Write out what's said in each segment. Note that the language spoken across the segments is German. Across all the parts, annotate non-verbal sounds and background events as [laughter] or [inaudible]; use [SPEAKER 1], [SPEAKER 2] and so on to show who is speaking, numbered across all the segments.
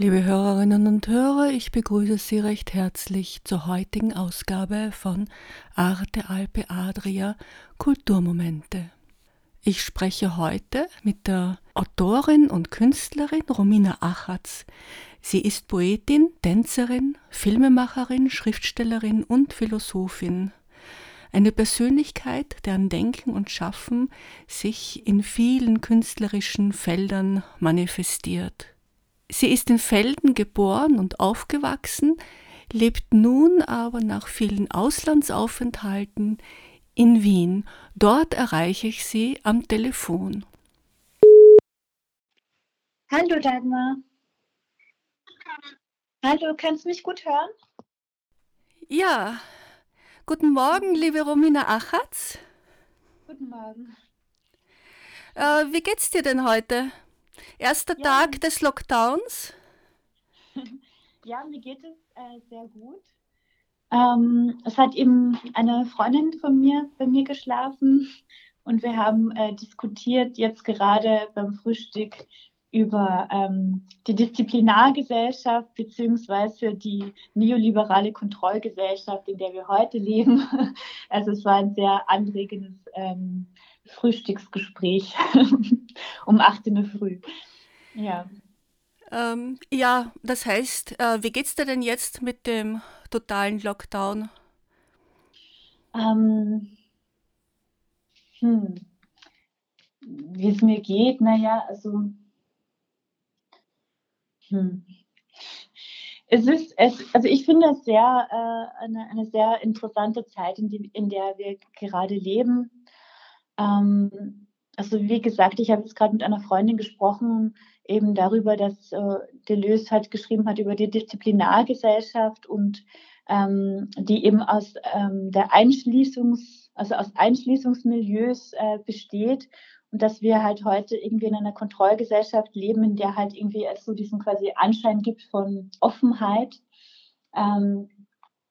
[SPEAKER 1] Liebe Hörerinnen und Hörer, ich begrüße Sie recht herzlich zur heutigen Ausgabe von Arte Alpe Adria Kulturmomente. Ich spreche heute mit der Autorin und Künstlerin Romina Achatz. Sie ist Poetin, Tänzerin, Filmemacherin, Schriftstellerin und Philosophin. Eine Persönlichkeit, deren Denken und Schaffen sich in vielen künstlerischen Feldern manifestiert. Sie ist in Felden geboren und aufgewachsen, lebt nun aber nach vielen Auslandsaufenthalten in Wien. Dort erreiche ich sie am Telefon.
[SPEAKER 2] Hallo Dagmar. Hallo, kannst du mich gut hören?
[SPEAKER 1] Ja, guten Morgen, liebe Romina Achatz.
[SPEAKER 2] Guten Morgen.
[SPEAKER 1] Äh, wie geht's dir denn heute? Erster
[SPEAKER 2] Ja.
[SPEAKER 1] Tag des Lockdowns? [laughs]
[SPEAKER 2] Ja, mir geht es äh, sehr gut. Ähm, es hat eben eine Freundin von mir bei mir geschlafen und wir haben äh, diskutiert jetzt gerade beim Frühstück über ähm, die Disziplinargesellschaft beziehungsweise die neoliberale Kontrollgesellschaft, in der wir heute leben. [laughs] Also es war ein sehr anregendes ähm, Frühstücksgespräch [laughs] um 8 in der Früh. Ja.
[SPEAKER 1] Ähm, ja, das heißt, äh, wie geht's dir denn jetzt mit dem totalen Lockdown?
[SPEAKER 2] Ähm, hm. Wie es mir geht, naja, also hm. Es ist, es, also ich finde es sehr, äh, eine, eine sehr interessante Zeit, in, die, in der wir gerade leben. Ähm, also wie gesagt, ich habe jetzt gerade mit einer Freundin gesprochen, eben darüber, dass äh, Deleuze halt geschrieben hat über die Disziplinargesellschaft und ähm, die eben aus ähm, der Einschließungs, also aus Einschließungsmilieus äh, besteht und dass wir halt heute irgendwie in einer Kontrollgesellschaft leben, in der halt irgendwie es so diesen quasi Anschein gibt von Offenheit. Ähm,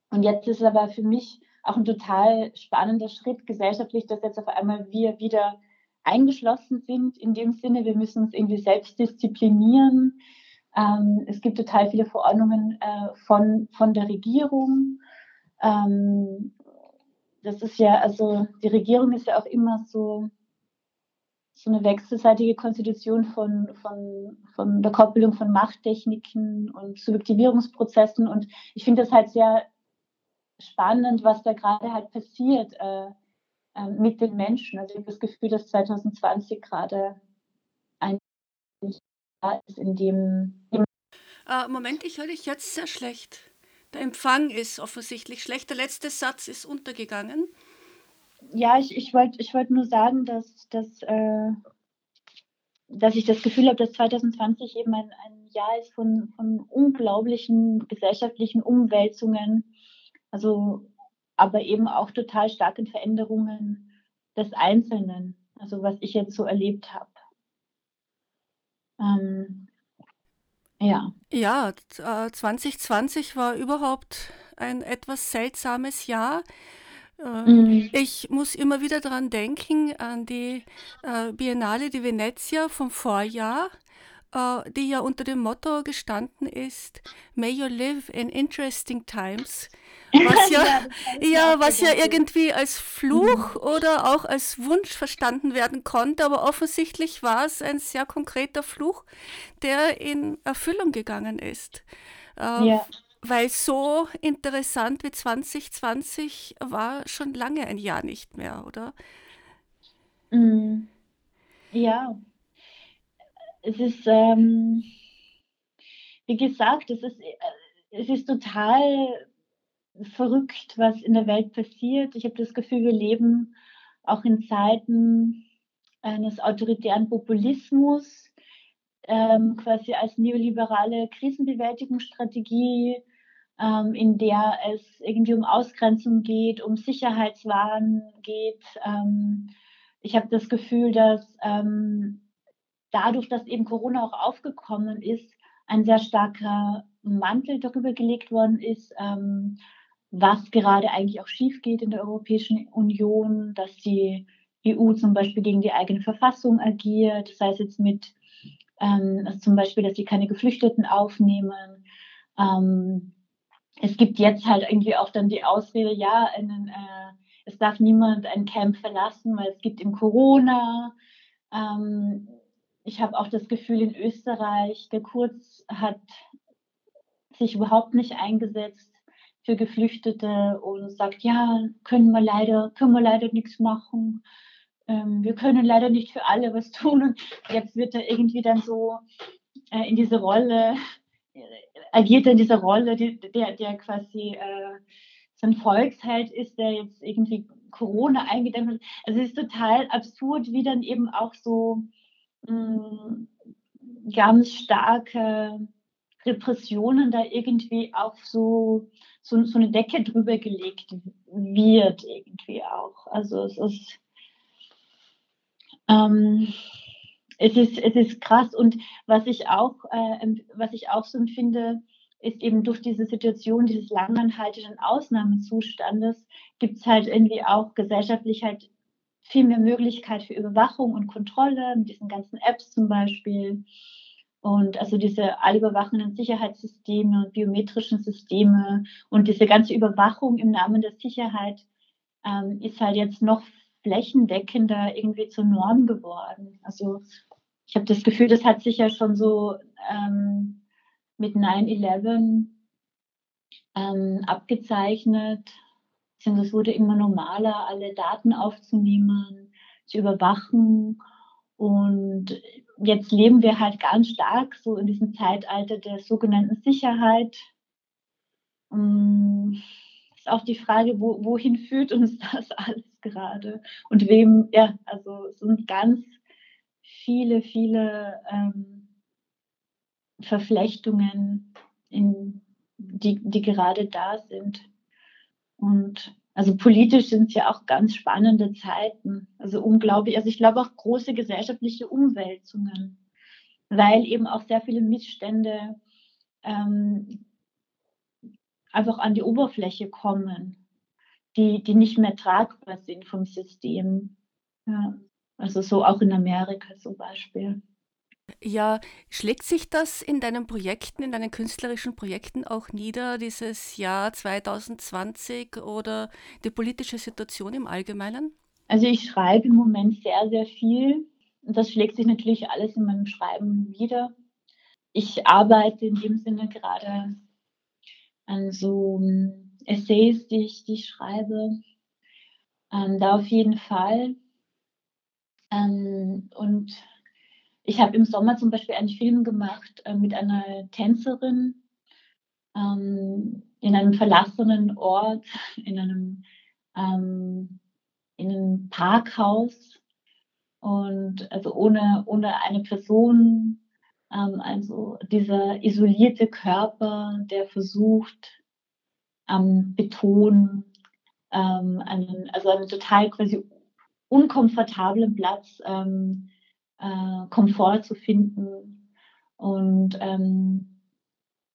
[SPEAKER 2] und jetzt ist aber für mich auch ein total spannender Schritt gesellschaftlich, dass jetzt auf einmal wir wieder eingeschlossen sind. In dem Sinne, wir müssen uns irgendwie selbst disziplinieren. Ähm, es gibt total viele Verordnungen äh, von, von der Regierung. Ähm, das ist ja, also die Regierung ist ja auch immer so, so eine wechselseitige Konstitution von, von, von der Koppelung von Machttechniken und Subjektivierungsprozessen. Und ich finde das halt sehr spannend, was da gerade halt passiert äh, äh, mit den Menschen. Also ich habe das Gefühl, dass 2020 gerade ein Jahr ist, in dem
[SPEAKER 1] Äh, Moment, ich höre dich jetzt sehr schlecht. Der Empfang ist offensichtlich schlecht. Der letzte Satz ist untergegangen.
[SPEAKER 2] Ja, ich, ich wollte ich wollt nur sagen, dass, dass, äh, dass ich das Gefühl habe, dass 2020 eben ein, ein Jahr ist von, von unglaublichen gesellschaftlichen Umwälzungen, also aber eben auch total starken Veränderungen des Einzelnen, also was ich jetzt so erlebt habe. Ähm, ja.
[SPEAKER 1] Ja, t- äh, 2020 war überhaupt ein etwas seltsames Jahr. Äh,
[SPEAKER 2] Mm,
[SPEAKER 1] Ich muss immer wieder daran denken, an die äh, Biennale di Venezia vom Vorjahr, äh, die ja unter dem Motto gestanden ist, May you live in interesting times, [laughs] was ja,
[SPEAKER 2] ja,
[SPEAKER 1] was ja irgendwie als Fluch oder auch als Wunsch verstanden werden konnte, aber offensichtlich war es ein sehr konkreter Fluch, der in Erfüllung gegangen ist. Äh,
[SPEAKER 2] Ja.
[SPEAKER 1] weil so interessant wie 2020 war schon lange ein Jahr nicht mehr, oder?
[SPEAKER 2] Mm, ja, es ist, ähm, wie gesagt, es ist, äh, es ist total verrückt, was in der Welt passiert. Ich habe das Gefühl, wir leben auch in Zeiten eines autoritären Populismus, ähm, quasi als neoliberale Krisenbewältigungsstrategie ähm, in der es irgendwie um Ausgrenzung geht, um Sicherheitswahn geht. Ähm, ich habe das Gefühl, dass ähm, dadurch, dass eben Corona auch aufgekommen ist, ein sehr starker Mantel darüber gelegt worden ist, ähm, was gerade eigentlich auch schief geht in der Europäischen Union, dass die EU zum Beispiel gegen die eigene Verfassung agiert, sei es jetzt mit ähm, also zum Beispiel, dass sie keine Geflüchteten aufnehmen. Ähm, es gibt jetzt halt irgendwie auch dann die Ausrede, ja, einen, äh, es darf niemand ein Camp verlassen, weil es gibt im Corona. Ähm, ich habe auch das Gefühl, in Österreich, der Kurz hat sich überhaupt nicht eingesetzt für Geflüchtete und sagt, ja, können wir leider, können wir leider nichts machen. Ähm, wir können leider nicht für alle was tun. Und jetzt wird er irgendwie dann so äh, in diese Rolle, äh, agiert er in dieser Rolle, die, der, der quasi äh, so ein Volksheld ist, der jetzt irgendwie Corona eingedämmt hat. Also es ist total absurd, wie dann eben auch so mh, mm, ganz starke Repressionen da irgendwie auch so, so, so eine Decke drüber gelegt wird, irgendwie auch. Also es ist, ähm, es ist, es ist krass und was ich auch, äh, was ich auch so empfinde, ist eben durch diese Situation dieses langanhaltenden Ausnahmezustandes gibt es halt irgendwie auch gesellschaftlich halt viel mehr Möglichkeit für Überwachung und Kontrolle mit diesen ganzen Apps zum Beispiel. Und also diese allüberwachenden Sicherheitssysteme und biometrischen Systeme und diese ganze Überwachung im Namen der Sicherheit ähm, ist halt jetzt noch flächendeckender irgendwie zur Norm geworden. Also ich habe das Gefühl, das hat sich ja schon so ähm, mit 9-11 ähm, abgezeichnet. Es wurde immer normaler, alle Daten aufzunehmen, zu überwachen. Und jetzt leben wir halt ganz stark so in diesem Zeitalter der sogenannten Sicherheit. Um, ist auch die Frage, wo, wohin führt uns [laughs] das alles gerade? Und wem, ja, also es sind ganz viele, viele ähm, Verflechtungen, in, die, die gerade da sind. Und also politisch sind es ja auch ganz spannende Zeiten. Also unglaublich, also ich glaube auch große gesellschaftliche Umwälzungen, weil eben auch sehr viele Missstände ähm, einfach an die Oberfläche kommen, die, die nicht mehr tragbar sind vom System. Ja. Also so auch in Amerika zum Beispiel.
[SPEAKER 1] Ja, schlägt sich das in deinen Projekten, in deinen künstlerischen Projekten auch nieder, dieses Jahr 2020 oder die politische Situation im Allgemeinen?
[SPEAKER 2] Also ich schreibe im Moment sehr, sehr viel. Und das schlägt sich natürlich alles in meinem Schreiben wieder. Ich arbeite in dem Sinne gerade an so ähm, Essays, die ich, die ich schreibe. Ähm, da auf jeden Fall. Ähm, und ich habe im Sommer zum Beispiel einen Film gemacht äh, mit einer Tänzerin ähm, in einem verlassenen Ort, in einem, ähm, in einem Parkhaus. Und also ohne, ohne eine Person, ähm, also dieser isolierte Körper, der versucht, am Beton ähm, einen, also einen total quasi unkomfortablen Platz ähm, äh, Komfort zu finden und ähm,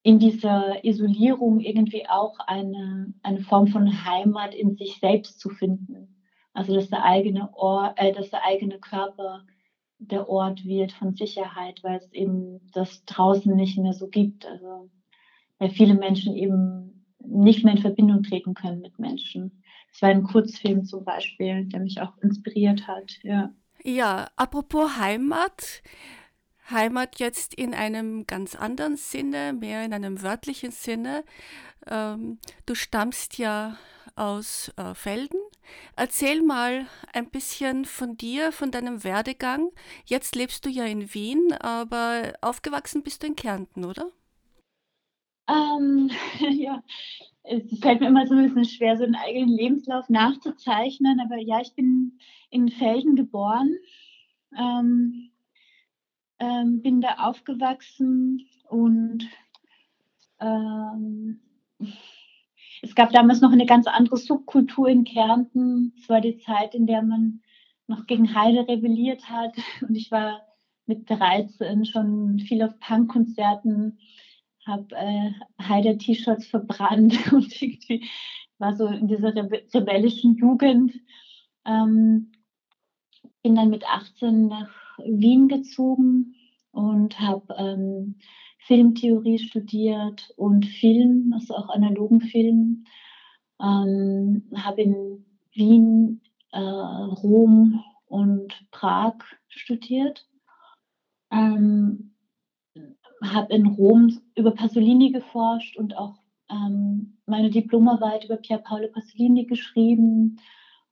[SPEAKER 2] in dieser Isolierung irgendwie auch eine, eine Form von Heimat in sich selbst zu finden. Also dass der eigene Ort, äh, dass der eigene Körper der Ort wird von Sicherheit, weil es eben das draußen nicht mehr so gibt. Also weil viele Menschen eben nicht mehr in Verbindung treten können mit Menschen. Es war ein Kurzfilm zum Beispiel, der mich auch inspiriert hat. Ja.
[SPEAKER 1] Ja, apropos Heimat. Heimat jetzt in einem ganz anderen Sinne, mehr in einem wörtlichen Sinne. Ähm, du stammst ja aus äh, Felden. Erzähl mal ein bisschen von dir, von deinem Werdegang. Jetzt lebst du ja in Wien, aber aufgewachsen bist du in Kärnten, oder?
[SPEAKER 2] Ähm, [laughs] ja, es fällt mir immer so ein bisschen schwer, so einen eigenen Lebenslauf nachzuzeichnen, aber ja, ich bin in Felden geboren, ähm, ähm, bin da aufgewachsen und ähm, es gab damals noch eine ganz andere Subkultur in Kärnten. Es war die Zeit, in der man noch gegen Heide rebelliert hat. Und ich war mit 13 schon viel auf Punkkonzerten, habe äh, Heide-T-Shirts verbrannt [laughs] und irgendwie war so in dieser Rebe rebellischen Jugend. Ähm, bin dann mit 18 nach Wien gezogen und habe ähm, Filmtheorie studiert und Film, also auch analogen Film. Ähm, habe in Wien, äh, Rom und Prag studiert. Ähm, habe in Rom über Pasolini geforscht und auch ähm, meine Diplomarbeit über Pier Paolo Pasolini geschrieben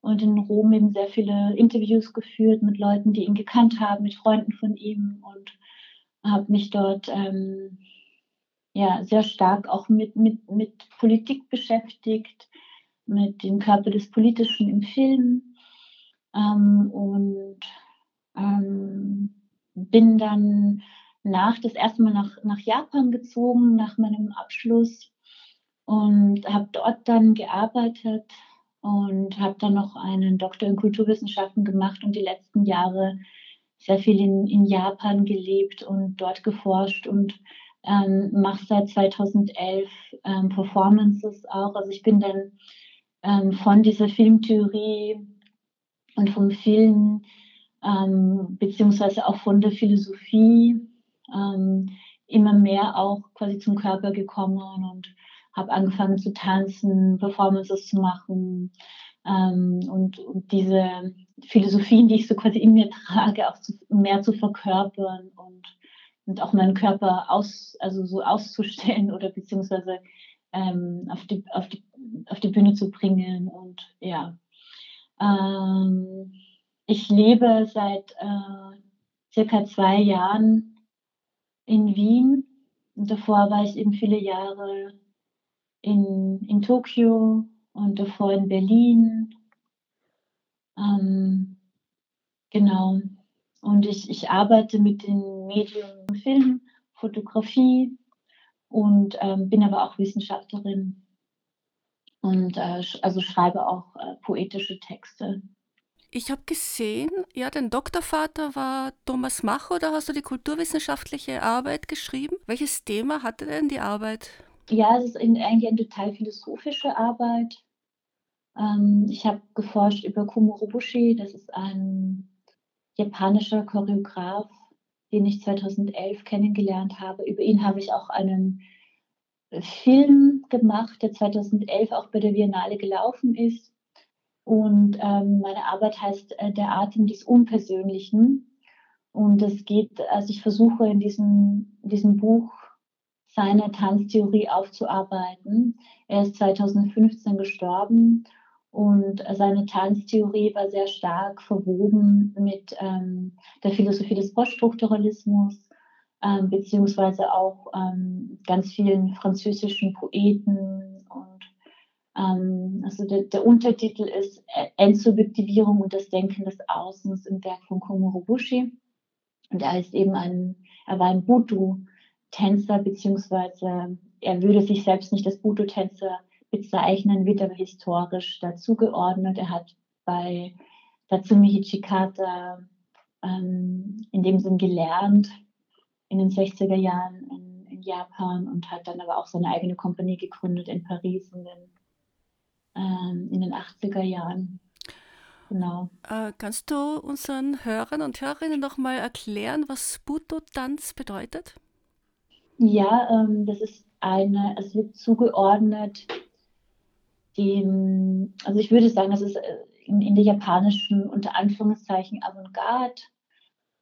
[SPEAKER 2] und in Rom eben sehr viele Interviews geführt mit Leuten, die ihn gekannt haben, mit Freunden von ihm und habe mich dort ähm, ja, sehr stark auch mit, mit, mit Politik beschäftigt, mit dem Körper des Politischen im Film ähm, und ähm, bin dann nach das erste Mal nach, nach Japan gezogen, nach meinem Abschluss und habe dort dann gearbeitet und habe dann noch einen Doktor in Kulturwissenschaften gemacht und die letzten Jahre sehr viel in, in Japan gelebt und dort geforscht und ähm, mache seit 2011 ähm, Performances auch. Also ich bin dann ähm, von dieser Filmtheorie und vom Film ähm, beziehungsweise auch von der Philosophie ähm, immer mehr auch quasi zum Körper gekommen und habe angefangen zu tanzen, Performances zu machen ähm, und, und, diese Philosophien, die ich so quasi in mir trage, auch zu, mehr zu verkörpern und, und auch meinen Körper aus, also so auszustellen oder beziehungsweise ähm, auf, die, auf, die, auf die Bühne zu bringen und ja. Ähm, ich lebe seit äh, circa zwei Jahren in Wien und davor war ich eben viele Jahre in, in Tokio und davor in Berlin. Ähm, genau. Und ich, ich arbeite mit den Medien Film, Fotografie und ähm, bin aber auch Wissenschaftlerin und äh, also schreibe auch äh, poetische Texte.
[SPEAKER 1] Ich habe gesehen, ja, dein Doktorvater war Thomas Mach oder hast du die kulturwissenschaftliche Arbeit geschrieben? Welches Thema hatte denn die Arbeit?
[SPEAKER 2] Ja, es ist eigentlich eine total philosophische Arbeit. Ähm, ich habe geforscht über Kumorobushi, das ist ein japanischer Choreograf, den ich 2011 kennengelernt habe. Über ihn habe ich auch einen Film gemacht, der 2011 auch bei der Biennale gelaufen ist. Und ähm, meine Arbeit heißt äh, Der Atem des Unpersönlichen. Und es geht, also ich versuche in diesem, diesem Buch seine Tanztheorie aufzuarbeiten. Er ist 2015 gestorben und seine Tanztheorie war sehr stark verwoben mit ähm, der Philosophie des Poststrukturalismus, ähm, beziehungsweise auch ähm, ganz vielen französischen Poeten. Und also der, der, Untertitel ist Entsubjektivierung und das Denken des Außens im Werk von Komuro Bushi. Und er ist eben ein, er war ein Butu, Tänzer, beziehungsweise er würde sich selbst nicht als Buto-Tänzer bezeichnen, wird aber historisch dazugeordnet. Er hat bei Tatsumi Hichikata ähm, in dem Sinn gelernt in den 60er Jahren in, in, Japan und hat dann aber auch seine eigene Kompanie gegründet in Paris in den, ähm, in den 80er Jahren.
[SPEAKER 1] Genau. Äh, kannst du unseren Hörern und Hörerinnen noch mal erklären, was Buto-Tanz bedeutet?
[SPEAKER 2] Ja, ähm, das ist eine, es wird zugeordnet dem, also ich würde sagen, das ist äh, in, in der japanischen unter Anführungszeichen Avantgarde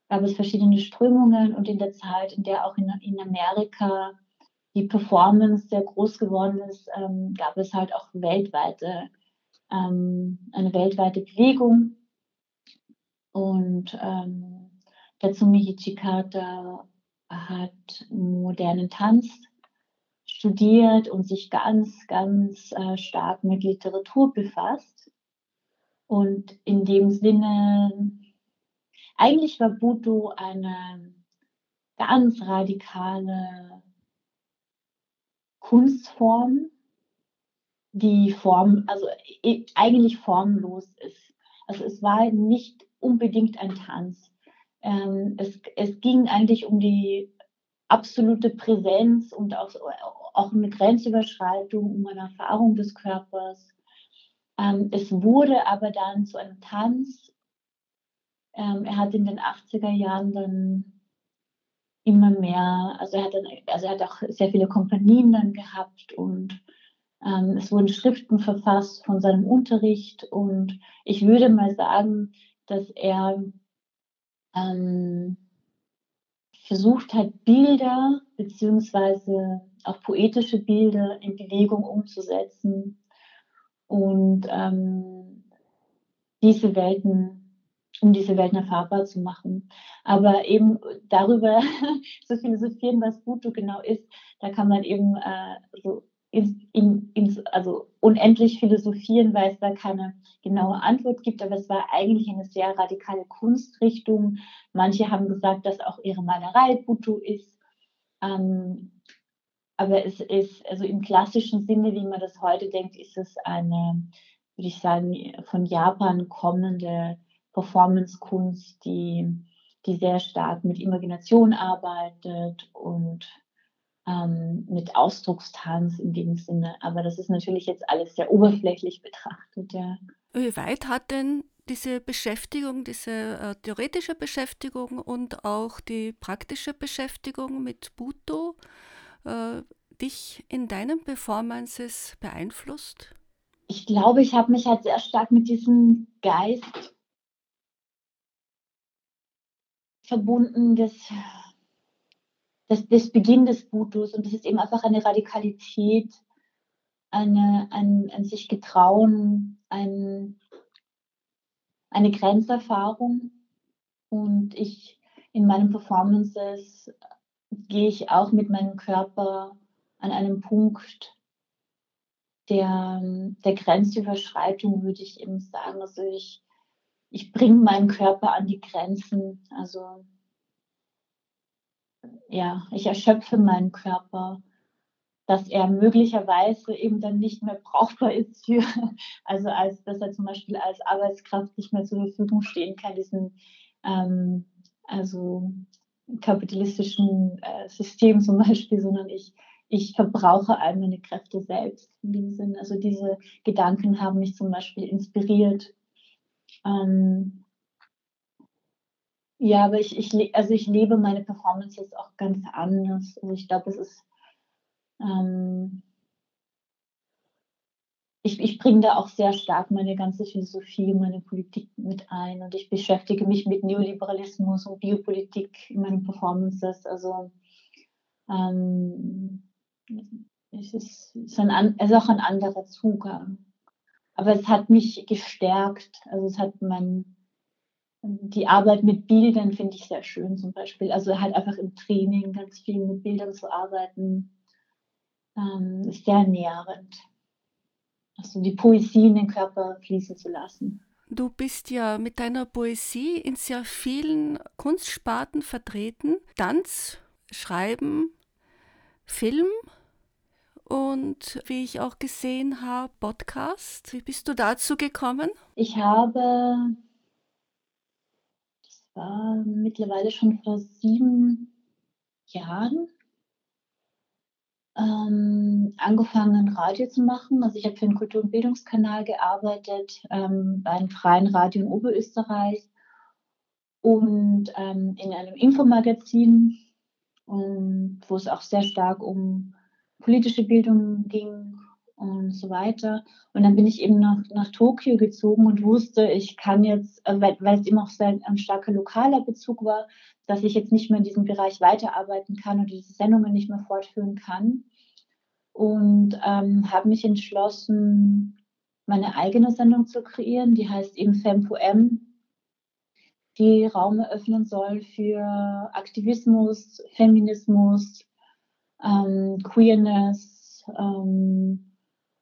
[SPEAKER 2] gab es verschiedene Strömungen und in der Zeit, in der auch in, in Amerika die Performance sehr groß geworden ist, ähm, gab es halt auch weltweite, ähm, eine weltweite Bewegung. Und ähm, Tatsumi Hichikata hat modernen Tanz studiert und sich ganz, ganz äh, stark mit Literatur befasst. Und in dem Sinne, eigentlich war Budo eine ganz radikale Kunstform, die Form, also eigentlich formlos ist. Also es war nicht unbedingt ein Tanz. Ähm, es, es ging eigentlich um die absolute Präsenz und auch, auch eine Grenzüberschreitung, um eine Erfahrung des Körpers. Ähm, es wurde aber dann zu einem Tanz. Ähm, er hat in den 80er Jahren dann immer mehr, also er hat, dann, also er hat auch sehr viele Kompanien dann gehabt und ähm, es wurden Schriften verfasst von seinem Unterricht und ich würde mal sagen, dass er ähm, versucht hat, Bilder beziehungsweise auch poetische Bilder in Bewegung umzusetzen und ähm, diese Welten um diese Welten erfahrbar zu machen. Aber eben darüber [laughs] zu philosophieren, was Bhutu genau ist, da kann man eben äh, so ins, in, ins, also unendlich philosophieren, weil es da keine genaue Antwort gibt. Aber es war eigentlich eine sehr radikale Kunstrichtung. Manche haben gesagt, dass auch ihre Malerei Bhutu ist. Ähm, aber es ist, also im klassischen Sinne, wie man das heute denkt, ist es eine, würde ich sagen, von Japan kommende Performance-Kunst, die, die sehr stark mit Imagination arbeitet und ähm, mit Ausdruckstanz in dem Sinne. Aber das ist natürlich jetzt alles sehr oberflächlich betrachtet. Ja.
[SPEAKER 1] Wie weit hat denn diese Beschäftigung, diese äh, theoretische Beschäftigung und auch die praktische Beschäftigung mit Buto äh, dich in deinen Performances beeinflusst?
[SPEAKER 2] Ich glaube, ich habe mich halt sehr stark mit diesem Geist verbunden des, des, des Beginn des Butus und das ist eben einfach eine Radikalität, eine, ein, ein sich getrauen, ein, eine Grenzerfahrung und ich in meinen Performances gehe ich auch mit meinem Körper an einem Punkt der, der Grenzüberschreitung, würde ich eben sagen. Also ich, ich bringe meinen Körper an die Grenzen. Also ja, ich erschöpfe meinen Körper, dass er möglicherweise eben dann nicht mehr brauchbar ist für, [laughs] also als dass er zum Beispiel als Arbeitskraft nicht mehr zur Verfügung stehen kann, diesen ähm, also kapitalistischen äh, System zum Beispiel, sondern ich, ich verbrauche all meine Kräfte selbst in dem Sinn. Also diese Gedanken haben mich zum Beispiel inspiriert, ähm, ja, aber ich, ich, also ich lebe meine Performances auch ganz anders. Also ich glaube, es ist, ähm, ich, ich bringe da auch sehr stark meine ganze Philosophie, meine Politik mit ein und ich beschäftige mich mit Neoliberalismus und Biopolitik in meinen Performances. Also ähm, es ist, ist, ein, ist auch ein anderer Zugang aber es hat mich gestärkt. Also es hat mein, die Arbeit mit Bildern finde ich sehr schön zum Beispiel. Also halt einfach im Training ganz viel mit Bildern zu arbeiten, ähm, ist sehr nährend. Also die Poesie in den Körper fließen zu lassen.
[SPEAKER 1] Du bist ja mit deiner Poesie in sehr vielen Kunstsparten vertreten. Tanz, Schreiben, Film, und wie ich auch gesehen habe, Podcast. Wie bist du dazu gekommen?
[SPEAKER 2] Ich habe, das war mittlerweile schon vor sieben Jahren, ähm, angefangen, Radio zu machen. Also ich habe für den Kultur- und Bildungskanal gearbeitet, ähm, bei einem freien Radio in Oberösterreich und ähm, in einem Infomagazin, wo es auch sehr stark um politische Bildung ging und so weiter. Und dann bin ich eben nach, nach Tokio gezogen und wusste, ich kann jetzt, äh, weil, weil es eben auch sehr ein starker lokaler Bezug war, dass ich jetzt nicht mehr in diesem Bereich weiterarbeiten kann und diese Sendungen nicht mehr fortführen kann. Und ähm, habe mich entschlossen, meine eigene Sendung zu kreieren, die heißt eben FemPoM, die Raum eröffnen soll für Aktivismus, Feminismus, ähm, Queerness ähm,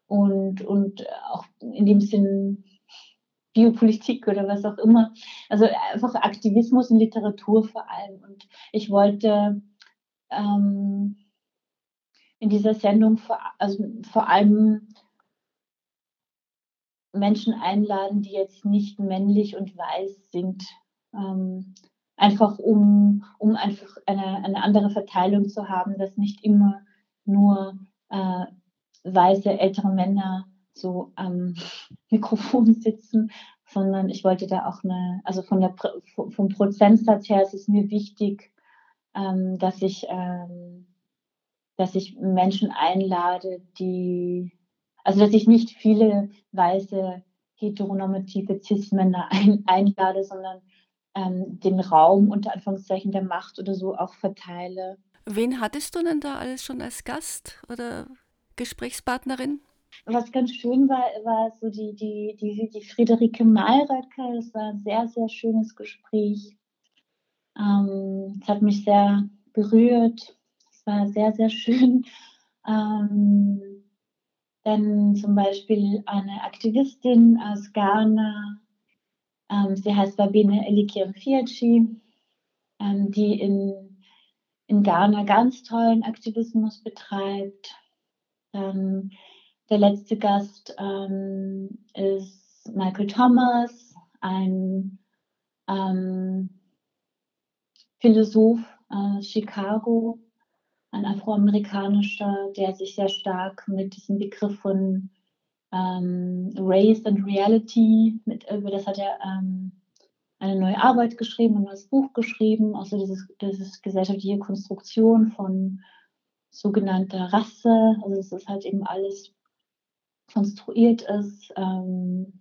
[SPEAKER 2] und, und auch in dem Sinn Biopolitik oder was auch immer. Also einfach Aktivismus und Literatur vor allem. Und ich wollte ähm, in dieser Sendung vor, also vor allem Menschen einladen, die jetzt nicht männlich und weiß sind. Ähm, einfach um, um einfach eine, eine andere Verteilung zu haben, dass nicht immer nur äh, weiße ältere Männer so am [laughs] Mikrofon sitzen, sondern ich wollte da auch eine, also von der, vom Prozentsatz her ist es mir wichtig, ähm, dass ich, ähm, dass ich Menschen einlade, die, also dass ich nicht viele weiße heteronormative Cis-Männer ein, einlade, sondern ähm, den Raum unter Anführungszeichen der Macht oder so auch verteile.
[SPEAKER 1] Wen hattest du denn da alles schon als Gast oder Gesprächspartnerin?
[SPEAKER 2] Was ganz schön war, war so die, die, die, die Friederike Malröcke. Es war ein sehr, sehr schönes Gespräch. Ähm, es hat mich sehr berührt. Es war sehr, sehr schön. Ähm, dann zum Beispiel eine Aktivistin aus Ghana. Ähm, sie heißt Babine Elikiam Fiachi, ähm, die in, in Ghana ganz tollen Aktivismus betreibt. Ähm, der letzte Gast ähm, ist Michael Thomas, ein ähm, Philosoph aus Chicago, ein afroamerikanischer, der sich sehr stark mit diesem Begriff von ähm, Race and Reality, mit, über das hat er ähm, eine neue Arbeit geschrieben, ein neues Buch geschrieben, also dieses, dieses gesellschaftliche Konstruktion von sogenannter Rasse. Also es ist halt eben alles konstruiert ist. Ähm,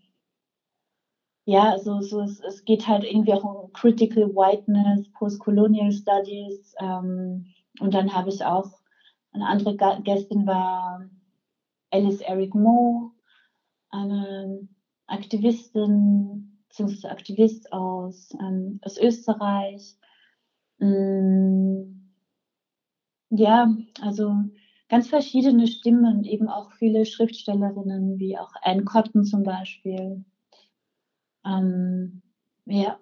[SPEAKER 2] ja, also so es, es geht halt irgendwie auch um Critical Whiteness, Postcolonial Studies. Ähm, und dann habe ich auch eine andere Gästin war Alice Eric Moe, eine Aktivistin bzw. Aktivist aus, ähm, aus Österreich. Ähm, ja, also ganz verschiedene Stimmen, eben auch viele Schriftstellerinnen, wie auch Anne Cotton zum Beispiel. Ähm, ja.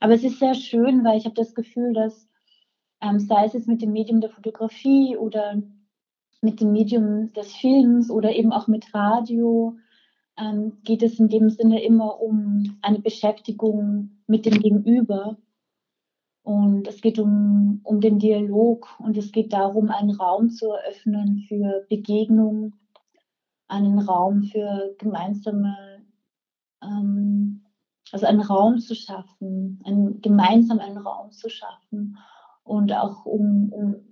[SPEAKER 2] Aber es ist sehr schön, weil ich habe das Gefühl, dass ähm, sei es jetzt mit dem Medium der Fotografie oder mit dem Medium des Films oder eben auch mit Radio, ähm, geht es in dem Sinne immer um eine Beschäftigung mit dem Gegenüber. Und es geht um, um den Dialog und es geht darum, einen Raum zu eröffnen für Begegnung, einen Raum für gemeinsame, ähm, also einen Raum zu schaffen, einen, gemeinsam einen Raum zu schaffen und auch um, um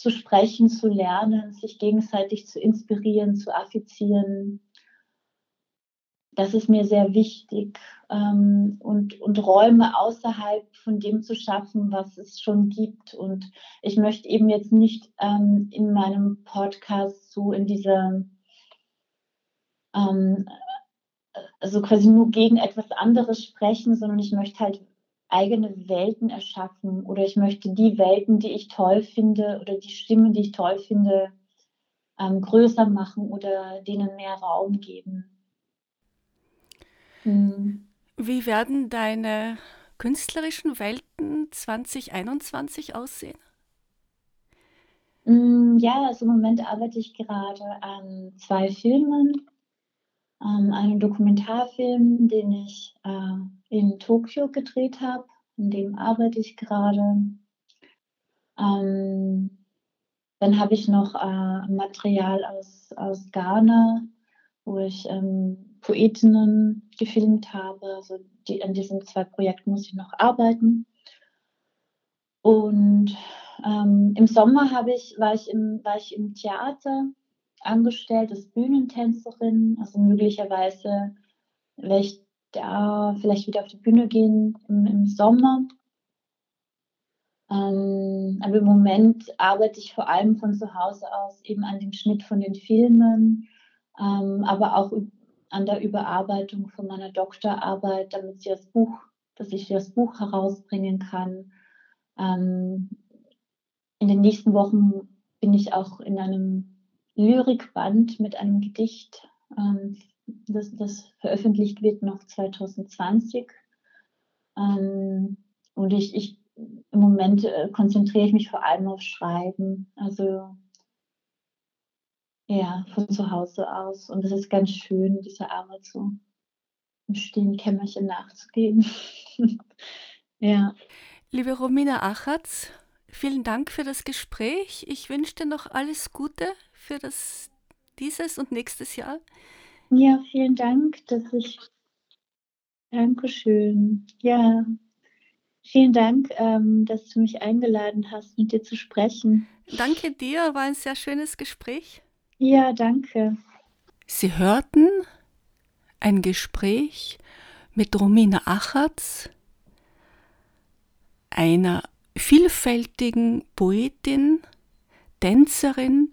[SPEAKER 2] zu sprechen, zu lernen, sich gegenseitig zu inspirieren, zu affizieren, das ist mir sehr wichtig. Ähm, und, und Räume außerhalb von dem zu schaffen, was es schon gibt. Und ich möchte eben jetzt nicht ähm, in meinem Podcast so in dieser, ähm, also quasi nur gegen etwas anderes sprechen, sondern ich möchte halt eigene Welten erschaffen oder ich möchte die Welten, die ich toll finde oder die Stimmen, die ich toll finde, ähm, größer machen oder denen mehr Raum geben.
[SPEAKER 1] Mhm. Wie werden deine künstlerischen Welten 2021 aussehen?
[SPEAKER 2] Mm, ja, also im Moment arbeite ich gerade an zwei Filmen. Ähm, einen Dokumentarfilm, den ich äh, in Tokio gedreht habe, an dem arbeite ich gerade. Ähm, dann habe ich noch äh, Material aus, aus Ghana, wo ich ähm, Poetinnen gefilmt habe. Also die, an diesen zwei Projekten muss ich noch arbeiten. Und ähm, im Sommer ich, war, ich im, war ich im Theater angestellt als Bühnentänzerin. Also möglicherweise werde ich da vielleicht wieder auf die Bühne gehen im, im Sommer. Ähm, aber im Moment arbeite ich vor allem von zu Hause aus eben an dem Schnitt von den Filmen, ähm, aber auch an der Überarbeitung von meiner Doktorarbeit, damit sie das Buch, dass ich das Buch herausbringen kann. Ähm, in den nächsten Wochen bin ich auch in einem Lyrikband mit einem Gedicht, ähm, das, das, veröffentlicht wird noch 2020. Ähm, und ich, ich im Moment äh, konzentriere ich mich vor allem auf Schreiben. Also ja, von zu Hause aus. Und es ist ganz schön, dieser Arbeit so im stillen Kämmerchen nachzugehen. [laughs] ja.
[SPEAKER 1] Liebe Romina Achatz, vielen Dank für das Gespräch. Ich wünsche dir noch alles Gute für das, dieses und nächstes Jahr.
[SPEAKER 2] Ja, vielen Dank, dass ich. Dankeschön. Ja, vielen Dank, ähm, dass du mich eingeladen hast, mit dir zu sprechen.
[SPEAKER 1] Danke dir, war ein sehr schönes Gespräch.
[SPEAKER 2] Ja, danke.
[SPEAKER 1] Sie hörten ein Gespräch mit Romina Achatz, einer vielfältigen Poetin, Tänzerin,